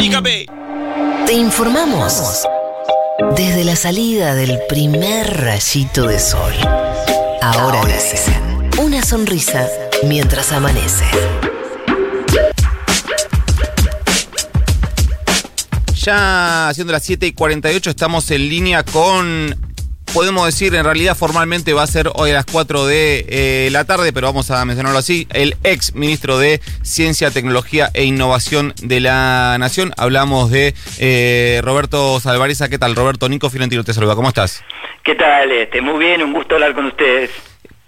Dígame. Te informamos desde la salida del primer rayito de sol. Ahora dicen una sonrisa mientras amanece. Ya siendo las 7 y 48 estamos en línea con, podemos decir, en realidad formalmente va a ser hoy a las 4 de eh, la tarde, pero vamos a mencionarlo así, el ex ministro de Ciencia, Tecnología e Innovación de la Nación. Hablamos de eh, Roberto Salvareza. ¿Qué tal, Roberto? Nico Fiorentino te saluda. ¿Cómo estás? ¿Qué tal? Este, muy bien, un gusto hablar con ustedes.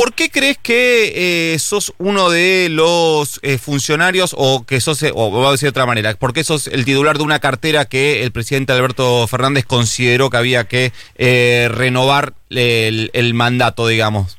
¿Por qué crees que eh, sos uno de los eh, funcionarios o que sos, eh, o voy a decir de otra manera, por qué sos el titular de una cartera que el presidente Alberto Fernández consideró que había que renovar el, el, mandato, digamos?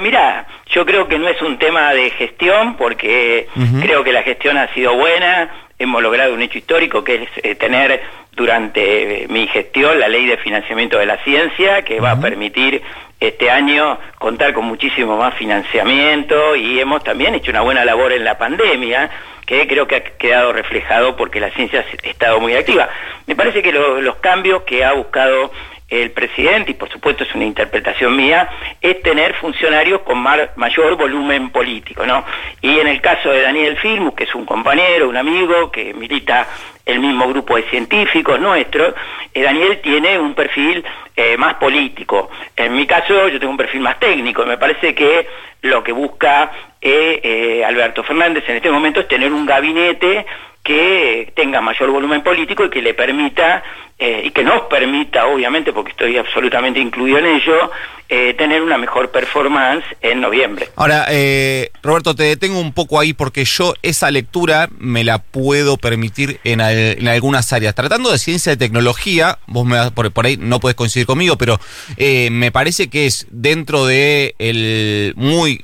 mira, yo creo que no es un tema de gestión porque creo que la gestión ha sido buena, hemos logrado un hecho histórico que es tener durante mi gestión la ley de financiamiento de la ciencia que va a permitir este año contar con muchísimo más financiamiento y hemos también hecho una buena labor en la pandemia que creo que ha quedado reflejado porque la ciencia ha estado muy activa. Me parece que los cambios que ha buscado el presidente, y por supuesto es una interpretación mía, es tener funcionarios con mayor volumen político, ¿no? Y en el caso de Daniel Filmus, que es un compañero, un amigo, que milita el mismo grupo de científicos nuestro, eh, Daniel tiene un perfil eh, más político. En mi caso yo tengo un perfil más técnico. Me parece que lo que busca eh, Alberto Fernández en este momento es tener un gabinete que tenga mayor volumen político y que le permita eh, y que nos permita, obviamente, porque estoy absolutamente incluido en ello, eh, tener una mejor performance en noviembre. Ahora, eh, Roberto, te detengo un poco ahí porque yo esa lectura me la puedo permitir en, algunas áreas. Tratando de ciencia y tecnología, vos me, por, por ahí no puedes coincidir conmigo, pero me parece que es dentro de el muy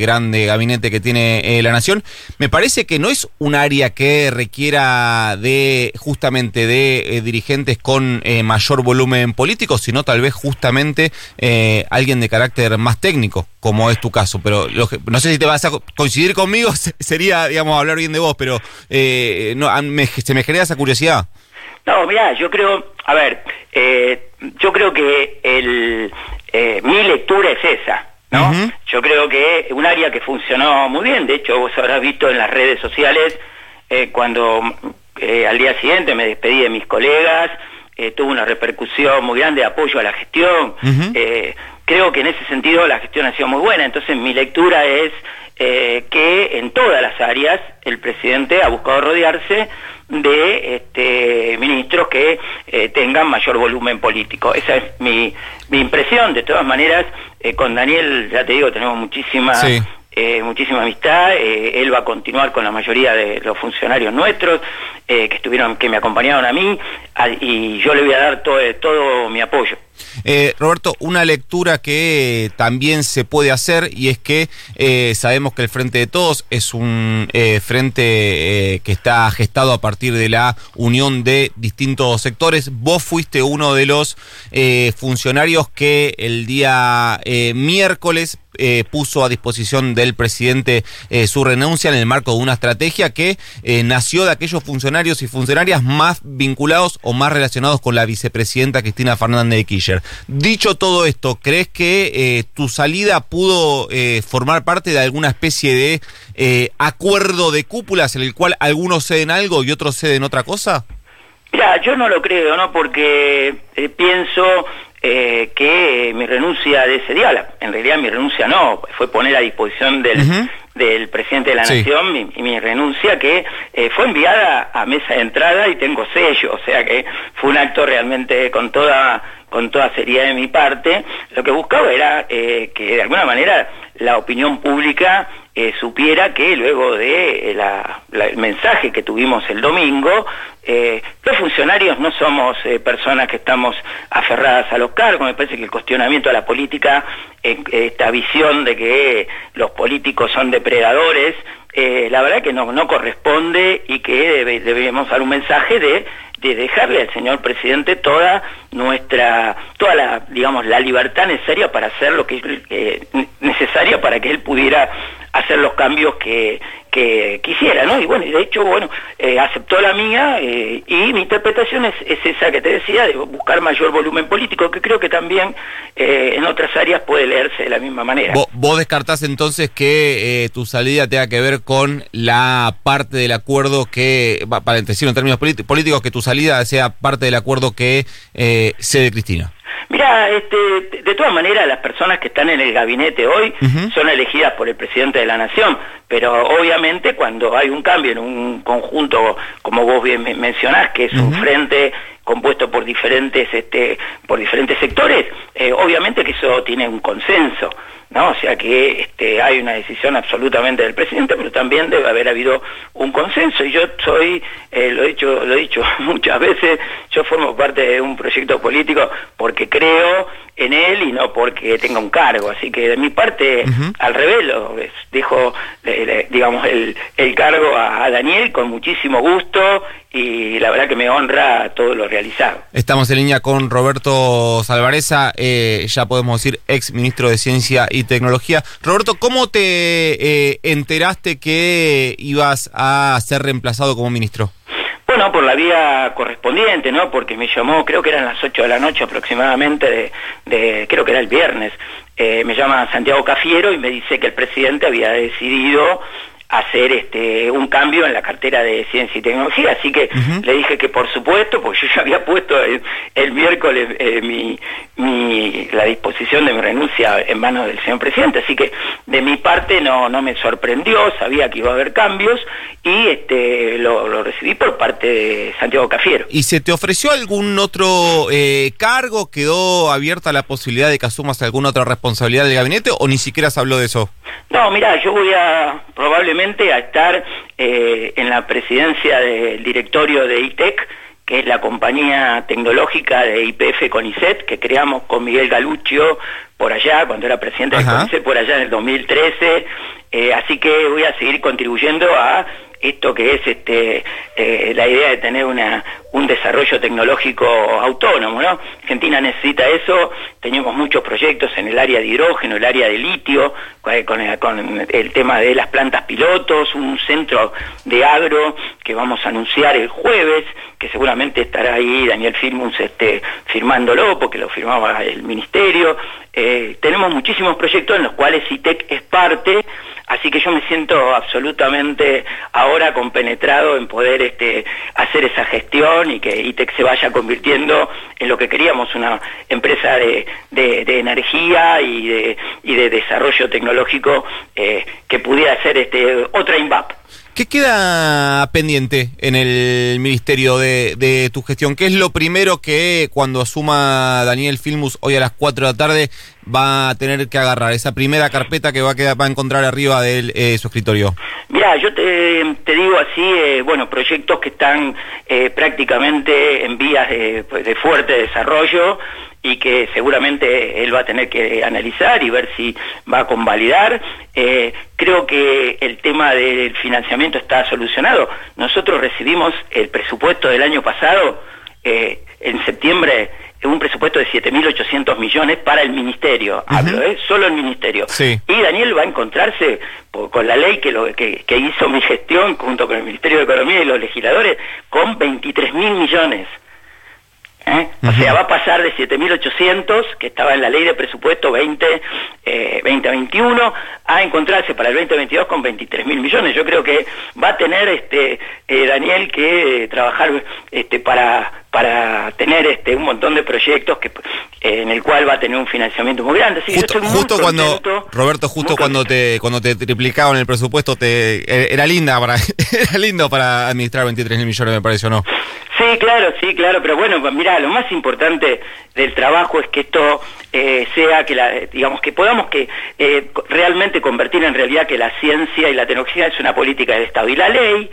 grande gabinete que tiene la Nación, me parece que no es un área que requiera de justamente de dirigir dirigentes con eh, mayor volumen político, sino tal vez justamente eh, alguien de carácter más técnico, como es tu caso. Pero no sé si te vas a coincidir conmigo, sería, digamos, hablar bien de vos, pero eh, no, se me genera esa curiosidad. No, mira, yo creo, a ver, yo creo que el, mi lectura es esa. ¿no? Yo creo que un área que funcionó muy bien, de hecho vos habrás visto en las redes sociales cuando eh, al día siguiente me despedí de mis colegas, eh, tuvo una repercusión muy grande de apoyo a la gestión. Eh, creo que en ese sentido la gestión ha sido muy buena, entonces mi lectura es que en todas las áreas el presidente ha buscado rodearse de este, ministros que tengan mayor volumen político. Esa es mi, mi impresión. De todas maneras, con Daniel, ya te digo, tenemos muchísimas muchísima amistad. Eh, él va a continuar con la mayoría de los funcionarios nuestros eh, que estuvieron, que me acompañaron a mí, y yo le voy a dar todo, todo mi apoyo. Eh, Roberto, una lectura que también se puede hacer y es que sabemos que el Frente de Todos es un frente que está gestado a partir de la unión de distintos sectores. Vos fuiste uno de los funcionarios que el día miércoles puso a disposición del presidente su renuncia en el marco de una estrategia que nació de aquellos funcionarios y funcionarias más vinculados o más relacionados con la vicepresidenta Cristina Fernández de Kirchner. Dicho todo esto, ¿crees que eh, tu salida pudo eh, formar parte de alguna especie de eh, acuerdo de cúpulas en el cual algunos ceden algo y otros ceden otra cosa? Ya, yo no lo creo, ¿no? Porque pienso que mi renuncia de ese día, en realidad mi renuncia no, fue poner a disposición del, del presidente de la Nación mi, mi, renuncia que fue enviada a mesa de entrada y tengo sello, o sea que fue un acto realmente con toda con toda seriedad de mi parte, lo que buscaba era eh, que de alguna manera la opinión pública eh, supiera que luego de eh, el mensaje que tuvimos el domingo, los funcionarios no somos personas que estamos aferradas a los cargos, me parece que el cuestionamiento a la política, esta visión de que los políticos son depredadores, la verdad que no, no corresponde y que debemos dar un mensaje de de dejarle al señor presidente toda nuestra, toda la, digamos, la libertad necesaria para hacer lo que es eh, necesaria para que él pudiera hacer los cambios que, quisiera, ¿no? Y bueno, y de hecho, bueno, eh, aceptó la mía eh, y mi interpretación es, esa que te decía, de buscar mayor volumen político, que creo que también eh, en otras áreas puede leerse de la misma manera. ¿Vos, descartás entonces que tu salida tenga que ver con la parte del acuerdo que, para decirlo en términos políticos, que tu salida sea parte del acuerdo que se de Cristina? Mira, este, de todas maneras las personas que están en el gabinete hoy son elegidas por el presidente de la nación, pero obviamente cuando hay un cambio en un conjunto, como vos bien mencionás, que es un frente compuesto por diferentes, este, por diferentes sectores, eh, obviamente que eso tiene un consenso. ¿no? O sea que este, hay una decisión absolutamente del presidente, pero también debe haber habido un consenso. Y yo soy, eh, lo, he dicho, lo he dicho muchas veces, yo formo parte de un proyecto político porque creo en él y no porque tenga un cargo. Así que de mi parte, al revés, lo dejo, digamos, el, el cargo a, Daniel con muchísimo gusto y la verdad que me honra todo lo realizado. Estamos en línea con Roberto Salvareza, eh, ya podemos decir ex ministro de Ciencia y Tecnología. Roberto, ¿cómo te eh, enteraste que ibas a ser reemplazado como ministro? Bueno, por la vía correspondiente, ¿no? Porque me llamó, creo que eran las 8 de la noche aproximadamente, de, creo que era el viernes, eh, me llama Santiago Cafiero y me dice que el presidente había decidido hacer este un cambio en la cartera de ciencia y tecnología. Así que le dije que por supuesto porque yo ya había puesto el, miércoles eh, mi, mi, la disposición de mi renuncia en manos del señor presidente. Así que de mi parte no no me sorprendió sabía que iba a haber cambios y este lo, recibí por parte de Santiago Cafiero. Y se te ofreció algún otro eh, cargo quedó abierta la posibilidad de que asumas alguna otra responsabilidad del gabinete o ni siquiera se habló de eso no mira yo voy a probablemente a estar eh, en la presidencia del directorio de ITEC, que es la compañía tecnológica de IPF CONICET, que creamos con Miguel Galuccio por allá, cuando era presidente de CONICET, por allá en el 2013. Eh, así que voy a seguir contribuyendo a esto que es este, eh, la idea de tener un desarrollo tecnológico autónomo. ¿no? Argentina necesita eso, tenemos muchos proyectos en el área de hidrógeno, el área de litio, con el, con el tema de las plantas pilotos, un centro de agro que vamos a anunciar el jueves, que seguramente estará ahí Daniel Firmus este, firmándolo, porque lo firmaba el ministerio. Eh, tenemos muchísimos proyectos en los cuales ITEC es parte, así que yo me siento absolutamente ahora compenetrado en poder este, hacer esa gestión y que ITEC se vaya convirtiendo en lo que queríamos, una empresa de, energía y de, y de desarrollo tecnológico eh, que pudiera ser este, otra INVAP. ¿Qué queda pendiente en el ministerio de, tu gestión? ¿Qué es lo primero que cuando asuma Daniel Filmus hoy a las 4 de la tarde va a tener que agarrar? Esa primera carpeta que va a, quedar, va a encontrar arriba de eh, su escritorio. Mira, yo te, digo así, eh, bueno, proyectos que están eh, prácticamente en vías de, de fuerte desarrollo y que seguramente él va a tener que analizar y ver si va a convalidar. Eh, creo que el tema del financiamiento está solucionado. Nosotros recibimos el presupuesto del año pasado, eh, en septiembre, un presupuesto de 7.800 millones para el ministerio, hablo, ¿eh? solo el ministerio. Y Daniel va a encontrarse con la ley que, lo, que, que hizo mi gestión junto con el Ministerio de Economía y los legisladores con 23.000 millones. ¿Eh? O sea, va a pasar de 7.800, que estaba en la ley de presupuesto 20, 2021, eh, a encontrarse para el 2022 con 23.000 millones. Yo creo que va a tener este eh, Daniel que trabajar este, para para tener este un montón de proyectos que en el cual va a tener un financiamiento muy grande. justo, cuando Roberto, justo cuando te cuando te triplicaban el presupuesto te era linda para era lindo para administrar 23 mil millones me pareció, ¿no? Sí, claro, sí, claro, pero bueno, mira, lo más importante del trabajo es que esto eh, sea que la, digamos que podamos que eh, realmente convertir en realidad que la ciencia y la tecnología es una política del Estado y la ley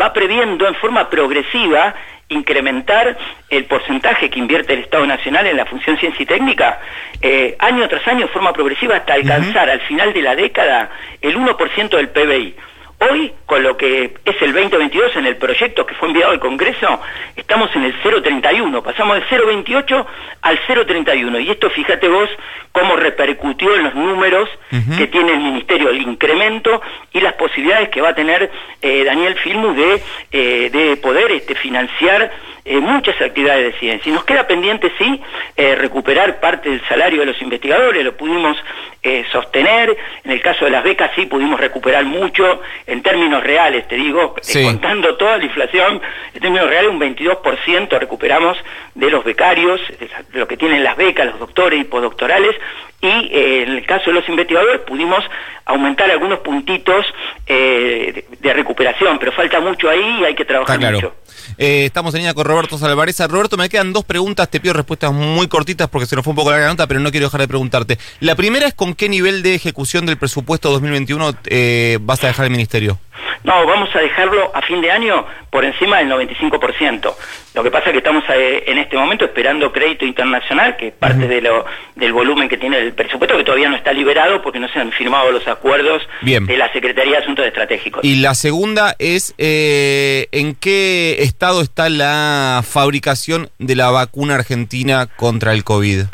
va previendo en forma progresiva incrementar el porcentaje que invierte el Estado Nacional en la función ciencia y técnica eh, año tras año en forma progresiva hasta alcanzar al final de la década el 1% del PBI. Hoy, con lo que es el 2022 en el proyecto que fue enviado al Congreso, estamos en el 0,31, pasamos del 0,28 al 0,31. Y esto, fíjate vos, cómo repercutió en los números que tiene el Ministerio, el incremento y las posibilidades que va a tener eh, Daniel Filmus de, eh, de poder este, financiar eh, muchas actividades de ciencia. Y nos queda pendiente, sí, recuperar parte del salario de los investigadores, lo pudimos eh, sostener, en el caso de las becas sí pudimos recuperar mucho, en términos reales, te digo, contando toda la inflación, en términos reales un 22% recuperamos de los becarios, de lo que tienen las becas, los doctores y postdoctorales, y en el caso de los investigadores pudimos aumentar algunos puntitos de, recuperación, pero falta mucho ahí y hay que trabajar mucho. Eh, estamos en línea con Roberto Salvareza. Roberto, me quedan dos preguntas, te pido respuestas muy cortitas porque se nos fue un poco la nota, pero no quiero dejar de preguntarte. La primera es con qué nivel de ejecución del presupuesto 2021 eh, vas a dejar el ministerio. No, vamos a dejarlo a fin de año por encima del 95%. Lo que pasa es que estamos eh, en este momento esperando crédito internacional, que es parte de lo, del volumen que tiene el presupuesto, que todavía no está liberado porque no se han firmado los acuerdos de la Secretaría de Asuntos Estratégicos. Y la segunda es, eh, ¿en qué está la fabricación de la vacuna argentina contra el COVID?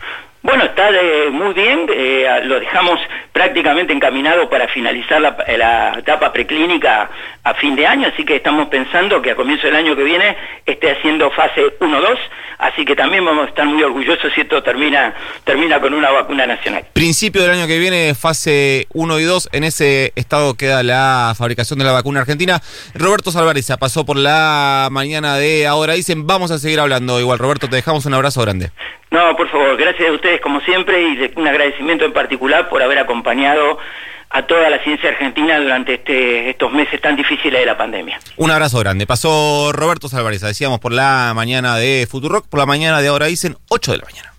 Bueno, está muy bien, eh, lo dejamos prácticamente encaminado para finalizar la, la, etapa preclínica a fin de año, así que estamos pensando que a comienzo del año que viene esté haciendo fase 1-2, así que también vamos a estar muy orgullosos si esto termina, termina con una vacuna nacional. Principio del año que viene, fase 1 y 2, en ese estado queda la fabricación de la vacuna argentina. Roberto Salvareza pasó por la mañana de ahora, dicen, vamos a seguir hablando igual. Roberto, te dejamos un abrazo grande. No, por favor, gracias a ustedes como siempre y un agradecimiento en particular por haber acompañado a toda la ciencia argentina durante este, estos meses tan difíciles de la pandemia. Un abrazo grande. Pasó Roberto Salvareza, decíamos por la mañana de Futurock, por la mañana de ahora dicen 8 de la mañana.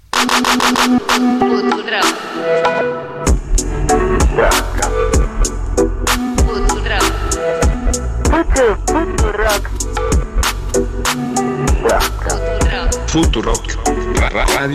Futurock. Futurock. Radio